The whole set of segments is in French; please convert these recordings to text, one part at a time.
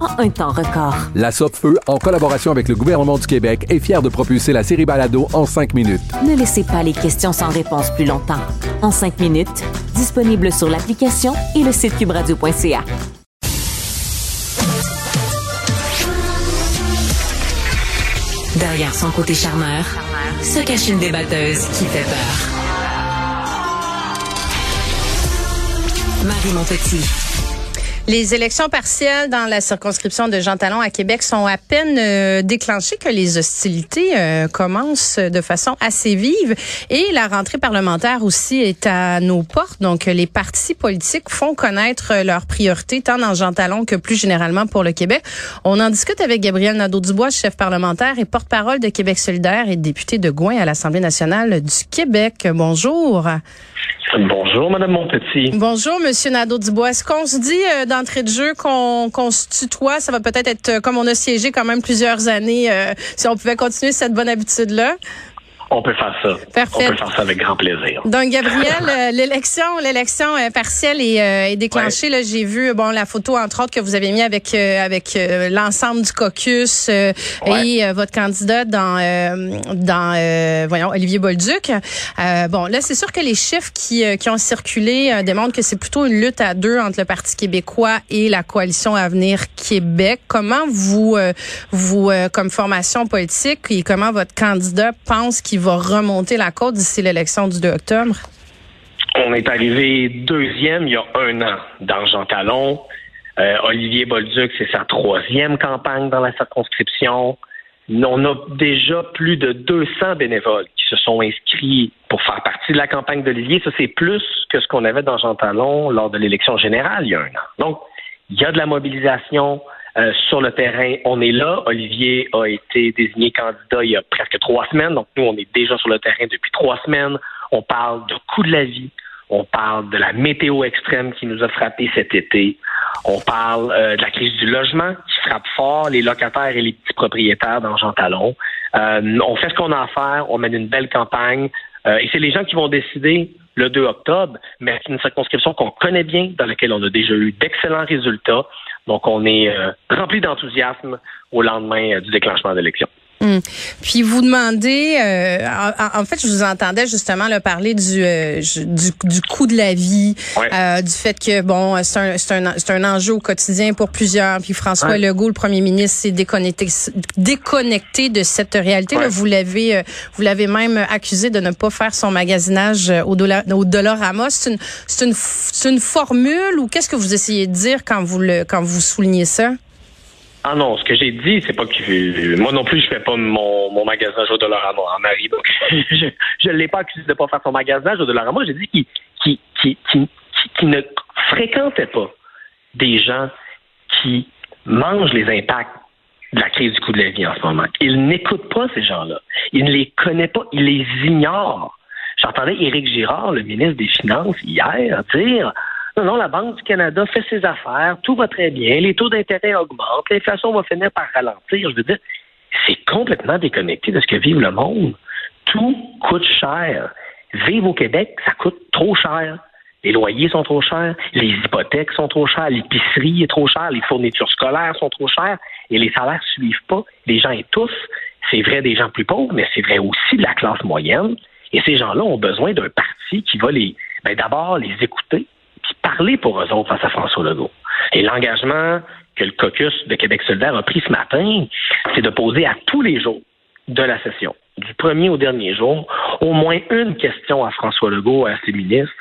en un temps record. La Feu, en collaboration avec le gouvernement du Québec, est fière de propulser la série Balado en cinq minutes. Ne laissez pas les questions sans réponse plus longtemps. En cinq minutes, disponible sur l'application et le site cubradio.ca. Derrière son côté charmeur, se cache une débatteuse qui fait peur. Marie Montpetit. Les élections partielles dans la circonscription de Jean Talon à Québec sont à peine euh, déclenchées que les hostilités euh, commencent de façon assez vive et la rentrée parlementaire aussi est à nos portes. Donc les partis politiques font connaître leurs priorités tant dans Jean Talon que plus généralement pour le Québec. On en discute avec Gabriel Nadeau-Dubois, chef parlementaire et porte-parole de Québec solidaire et député de Gouin à l'Assemblée nationale du Québec. Bonjour. Bonjour, Madame Montpetit. Bonjour, Monsieur Nadeau-Dubois. Est-ce qu'on se dit euh, d'entrée de jeu qu'on se tutoie? Ça va peut-être être, euh, comme on a siégé quand même plusieurs années, euh, si on pouvait continuer cette bonne habitude-là. On peut faire ça. Parfait. On peut faire ça avec grand plaisir. Donc, Gabriel, euh, l'élection, l'élection euh, partielle est, euh, est déclenchée. Là, j'ai vu bon la photo entre autres que vous avez mis avec avec l'ensemble du caucus et votre candidat dans dans voyons Olivier Bolduc. bon, là, c'est sûr que les chiffres qui qui ont circulé démontrent que c'est plutôt une lutte à deux entre le Parti québécois et la coalition Avenir Québec. Comment vous vous comme formation politique et comment votre candidat pense qu'il va remonter la côte d'ici l'élection du 2 octobre? On est arrivé deuxième il y a un an dans Jean Talon. Euh, Olivier Bolduc, c'est sa troisième campagne dans la circonscription. On a déjà plus de 200 bénévoles qui se sont inscrits pour faire partie de la campagne d'Olivier. Ça, c'est plus que ce qu'on avait dans Jean Talon lors de l'élection générale il y a un an. Donc, il y a de la mobilisation. Euh, sur le terrain. On est là. Olivier a été désigné candidat il y a presque trois semaines. Donc, nous, on est déjà sur le terrain depuis trois semaines. On parle de coût de la vie. On parle de la météo extrême qui nous a frappé cet été. On parle euh, de la crise du logement qui frappe fort les locataires et les petits propriétaires dans Jean Talon. Euh, on fait ce qu'on a à faire. On mène une belle campagne. et c'est les gens qui vont décider le 2 octobre, mais c'est une circonscription qu'on connaît bien, dans laquelle on a déjà eu d'excellents résultats. Donc, on est euh, rempli d'enthousiasme au lendemain euh, du déclenchement de l'élection. Hum. Puis vous demandez, euh, en, fait, je vous entendais justement le parler du, euh, du, du coût de la vie, euh, du fait que bon, c'est un, c'est un, c'est un enjeu au quotidien pour plusieurs. Puis François Legault, le premier ministre, s'est déconnecté, déconnecté de cette réalité. Là, vous l'avez, vous l'avez même accusé de ne pas faire son magasinage au dollar, au Dollarama. C'est une, c'est une, c'est une formule ou qu'est-ce que vous essayez de dire quand vous le, quand vous soulignez ça? Ah non, ce que j'ai dit, c'est pas que moi non plus je fais pas mon, magasinage au Dollarama en Marie. Donc je ne l'ai pas accusé de pas faire son magasinage au Dollarama. J'ai dit qu'il qui, qui, qui, qui, ne fréquentait pas des gens qui mangent les impacts de la crise du coût de la vie en ce moment. Il n'écoute pas ces gens-là. Il ne les connaît pas. Il les ignore. J'entendais Éric Girard, le ministre des Finances, hier, dire non, non, la Banque du Canada fait ses affaires, tout va très bien, les taux d'intérêt augmentent, l'inflation va finir par ralentir. Je veux dire, c'est complètement déconnecté de ce que vit le monde. Tout coûte cher. Vivre au Québec, ça coûte trop cher. Les loyers sont trop chers, les hypothèques sont trop chères, l'épicerie est trop chère, les fournitures scolaires sont trop chères et les salaires ne suivent pas. Les gens étouffent. C'est vrai des gens plus pauvres, mais c'est vrai aussi de la classe moyenne. Et ces gens-là ont besoin d'un parti qui va les, ben d'abord les écouter, parler pour eux autres face à François Legault. Et l'engagement que le caucus de Québec solidaire a pris ce matin, c'est de poser à tous les jours de la session, du premier au dernier jour, au moins une question à François Legault et à ses ministres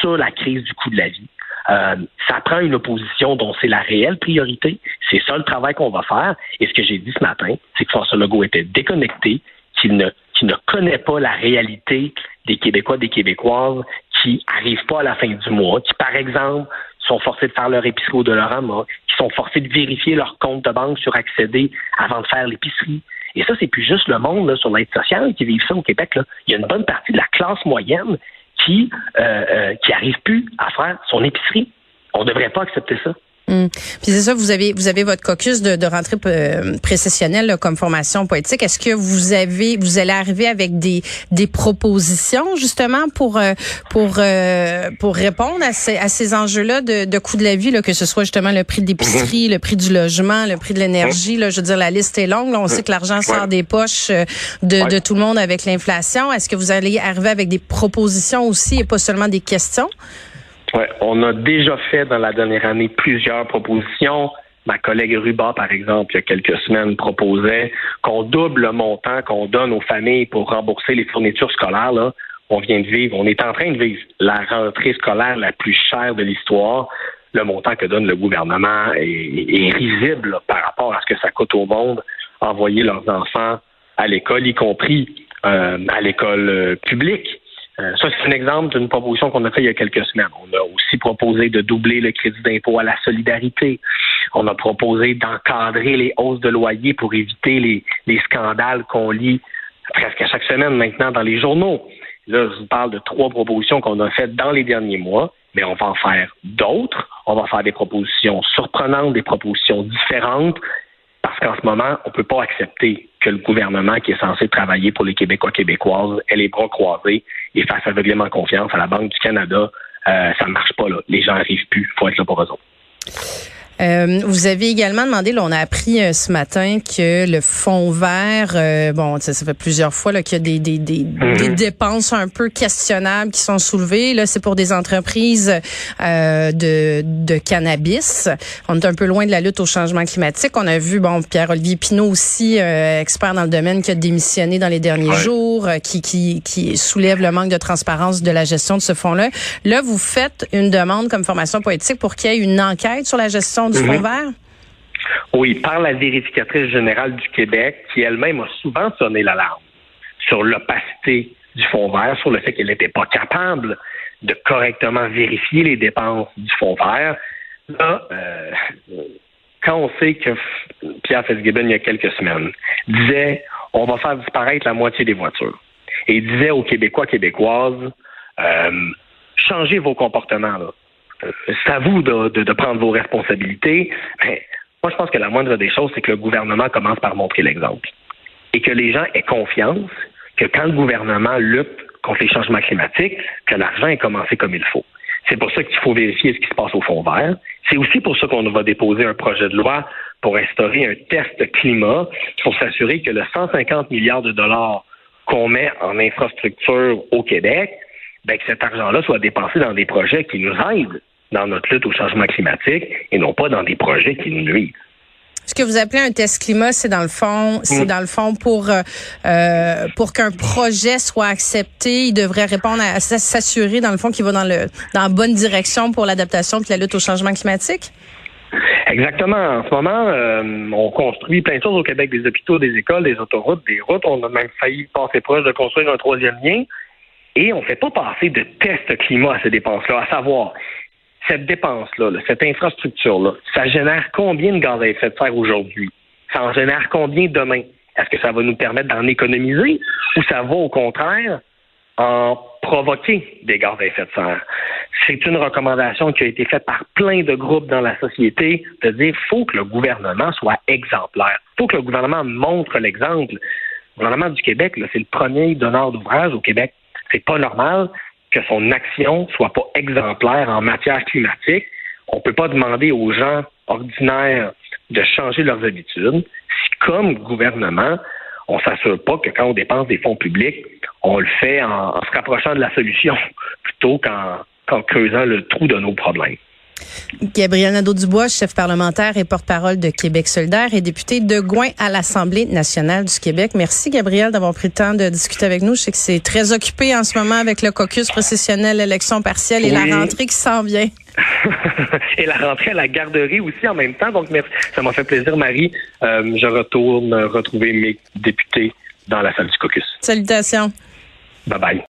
sur la crise du coût de la vie. Euh, ça prend une opposition dont c'est la réelle priorité. C'est ça le travail qu'on va faire. Et ce que j'ai dit ce matin, c'est que François Legault était déconnecté, qu'il ne, qu'il ne connaît pas la réalité des Québécois, des Québécoises qui arrivent pas à la fin du mois, qui, par exemple, sont forcés de faire leur épicerie au Dollarama, qui sont forcés de vérifier leur compte de banque sur accéder avant de faire l'épicerie. Et ça, c'est plus juste le monde sur l'aide sociale qui vit ça au Québec. Il y a une bonne partie de la classe moyenne qui euh, euh, qui arrive plus à faire son épicerie. On ne devrait pas accepter ça. Hum. Puis c'est ça, vous avez vous avez votre caucus de, de rentrée euh, précessionnelle comme formation poétique. Est-ce que vous avez vous allez arriver avec des des propositions justement pour euh, pour euh, pour répondre à ces à ces enjeux-là de, de coût de la vie, là, que ce soit justement le prix de l'épicerie, le prix du logement, le prix de l'énergie. Là, je veux dire, la liste est longue. Là, on sait que l'argent sort des poches de, de tout le monde avec l'inflation. Est-ce que vous allez arriver avec des propositions aussi et pas seulement des questions? On a déjà fait dans la dernière année plusieurs propositions. Ma collègue Ruba, par exemple, il y a quelques semaines, proposait qu'on double le montant qu'on donne aux familles pour rembourser les fournitures scolaires. On vient de vivre, on est en train de vivre la rentrée scolaire la plus chère de l'histoire. Le montant que donne le gouvernement est, risible par rapport à ce que ça coûte au monde envoyer leurs enfants à l'école, y compris euh, à l'école euh, publique. Euh, ça, c'est un exemple d'une proposition qu'on a fait il y a quelques semaines. On a aussi proposé de doubler le crédit d'impôt à la solidarité. On a proposé d'encadrer les hausses de loyer pour éviter les, les scandales qu'on lit presque à chaque semaine maintenant dans les journaux. Là, je vous parle de trois propositions qu'on a faites dans les derniers mois, mais on va en faire d'autres. On va faire des propositions surprenantes, des propositions différentes, parce qu'en ce moment, on ne peut pas accepter que le gouvernement qui est censé travailler pour les Québécois québécoises ait les bras croisés et fasse aveuglément confiance à la Banque du Canada. Euh, ça ne marche pas, là. Les gens n'arrivent plus. Il faut être là pour eux autres. Euh, vous avez également demandé, là, on a appris euh, ce matin que le fonds vert, euh, bon, ça, ça, fait plusieurs fois là, qu'il y a des, des, des, mhm. des, dépenses un peu questionnables qui sont soulevées. Là, c'est pour des entreprises de, de cannabis. On est un peu loin de la lutte au changement climatique. On a vu, bon, Pierre-Olivier Pinault aussi, expert dans le domaine, qui a démissionné dans les derniers jours, qui, qui, qui soulève le manque de transparence de la gestion de ce fonds-là. Là, vous faites une demande comme formation politique pour qu'il y ait une enquête sur la gestion du mhm. vert? Oui, par la vérificatrice générale du Québec, qui elle-même a souvent sonné l'alarme sur l'opacité du fonds vert, sur le fait qu'elle n'était pas capable de correctement vérifier les dépenses du fonds vert. Là, euh, quand on sait que Pierre Fitzgibbon, il y a quelques semaines, disait on va faire disparaître la moitié des voitures. Et il disait aux Québécois, Québécoises, euh, changez vos comportements. Là c'est à vous de, prendre vos responsabilités. Moi, je pense que la moindre des choses, c'est que le gouvernement commence par montrer l'exemple. Et que les gens aient confiance que quand le gouvernement lutte contre les changements climatiques, que l'argent est commencé comme il faut. C'est pour ça qu'il faut vérifier ce qui se passe au fond vert. C'est aussi pour ça qu'on va déposer un projet de loi pour instaurer un test climat pour s'assurer que le 150 milliards de dollars qu'on met en infrastructure au Québec, ben, que cet argent-là soit dépensé dans des projets qui nous aident dans notre lutte au changement climatique et non pas dans des projets qui nous nuisent. Ce que vous appelez un test climat, c'est dans le fond, c'est mm. dans le fond pour euh, euh, pour qu'un projet soit accepté, il devrait répondre à, s'assurer dans le fond qu'il va dans le dans la bonne direction pour l'adaptation de la lutte au changement climatique? Exactement. En ce moment, euh, on construit plein de choses au Québec, des hôpitaux, des écoles, des autoroutes, des routes. On a même failli passer proche de construire un troisième lien. Et on ne fait pas passer de test climat à ces dépenses-là, à savoir cette dépense-là, cette infrastructure-là, ça génère combien de gaz à effet de serre aujourd'hui? Ça en génère combien demain? Est-ce que ça va nous permettre d'en économiser ou ça va au contraire en provoquer des gaz à effet de serre? C'est une recommandation qui a été faite par plein de groupes dans la société de dire faut que le gouvernement soit exemplaire. Il faut que le gouvernement montre l'exemple. Le gouvernement du Québec, c'est le premier donneur d'ouvrage au Québec. C'est pas normal que son action soit pas exemplaire en matière climatique. On peut pas demander aux gens ordinaires de changer leurs habitudes si, comme gouvernement, on s'assure pas que quand on dépense des fonds publics, on le fait en, se rapprochant de la solution plutôt qu'en creusant le trou de nos problèmes. Gabriel Nadeau-Dubois, chef parlementaire et porte-parole de Québec solidaire et député de Gouin à l'Assemblée nationale du Québec. Merci, Gabriel, d'avoir pris le temps de discuter avec nous. Je sais que c'est très occupé en ce moment avec le caucus processionnel, l'élection partielle et la rentrée qui s'en vient. et la rentrée à la garderie aussi en même temps. Donc, merci. Ça m'a fait plaisir, Marie. Euh, je retourne retrouver mes députés dans la salle du caucus. Salutations. Bye bye.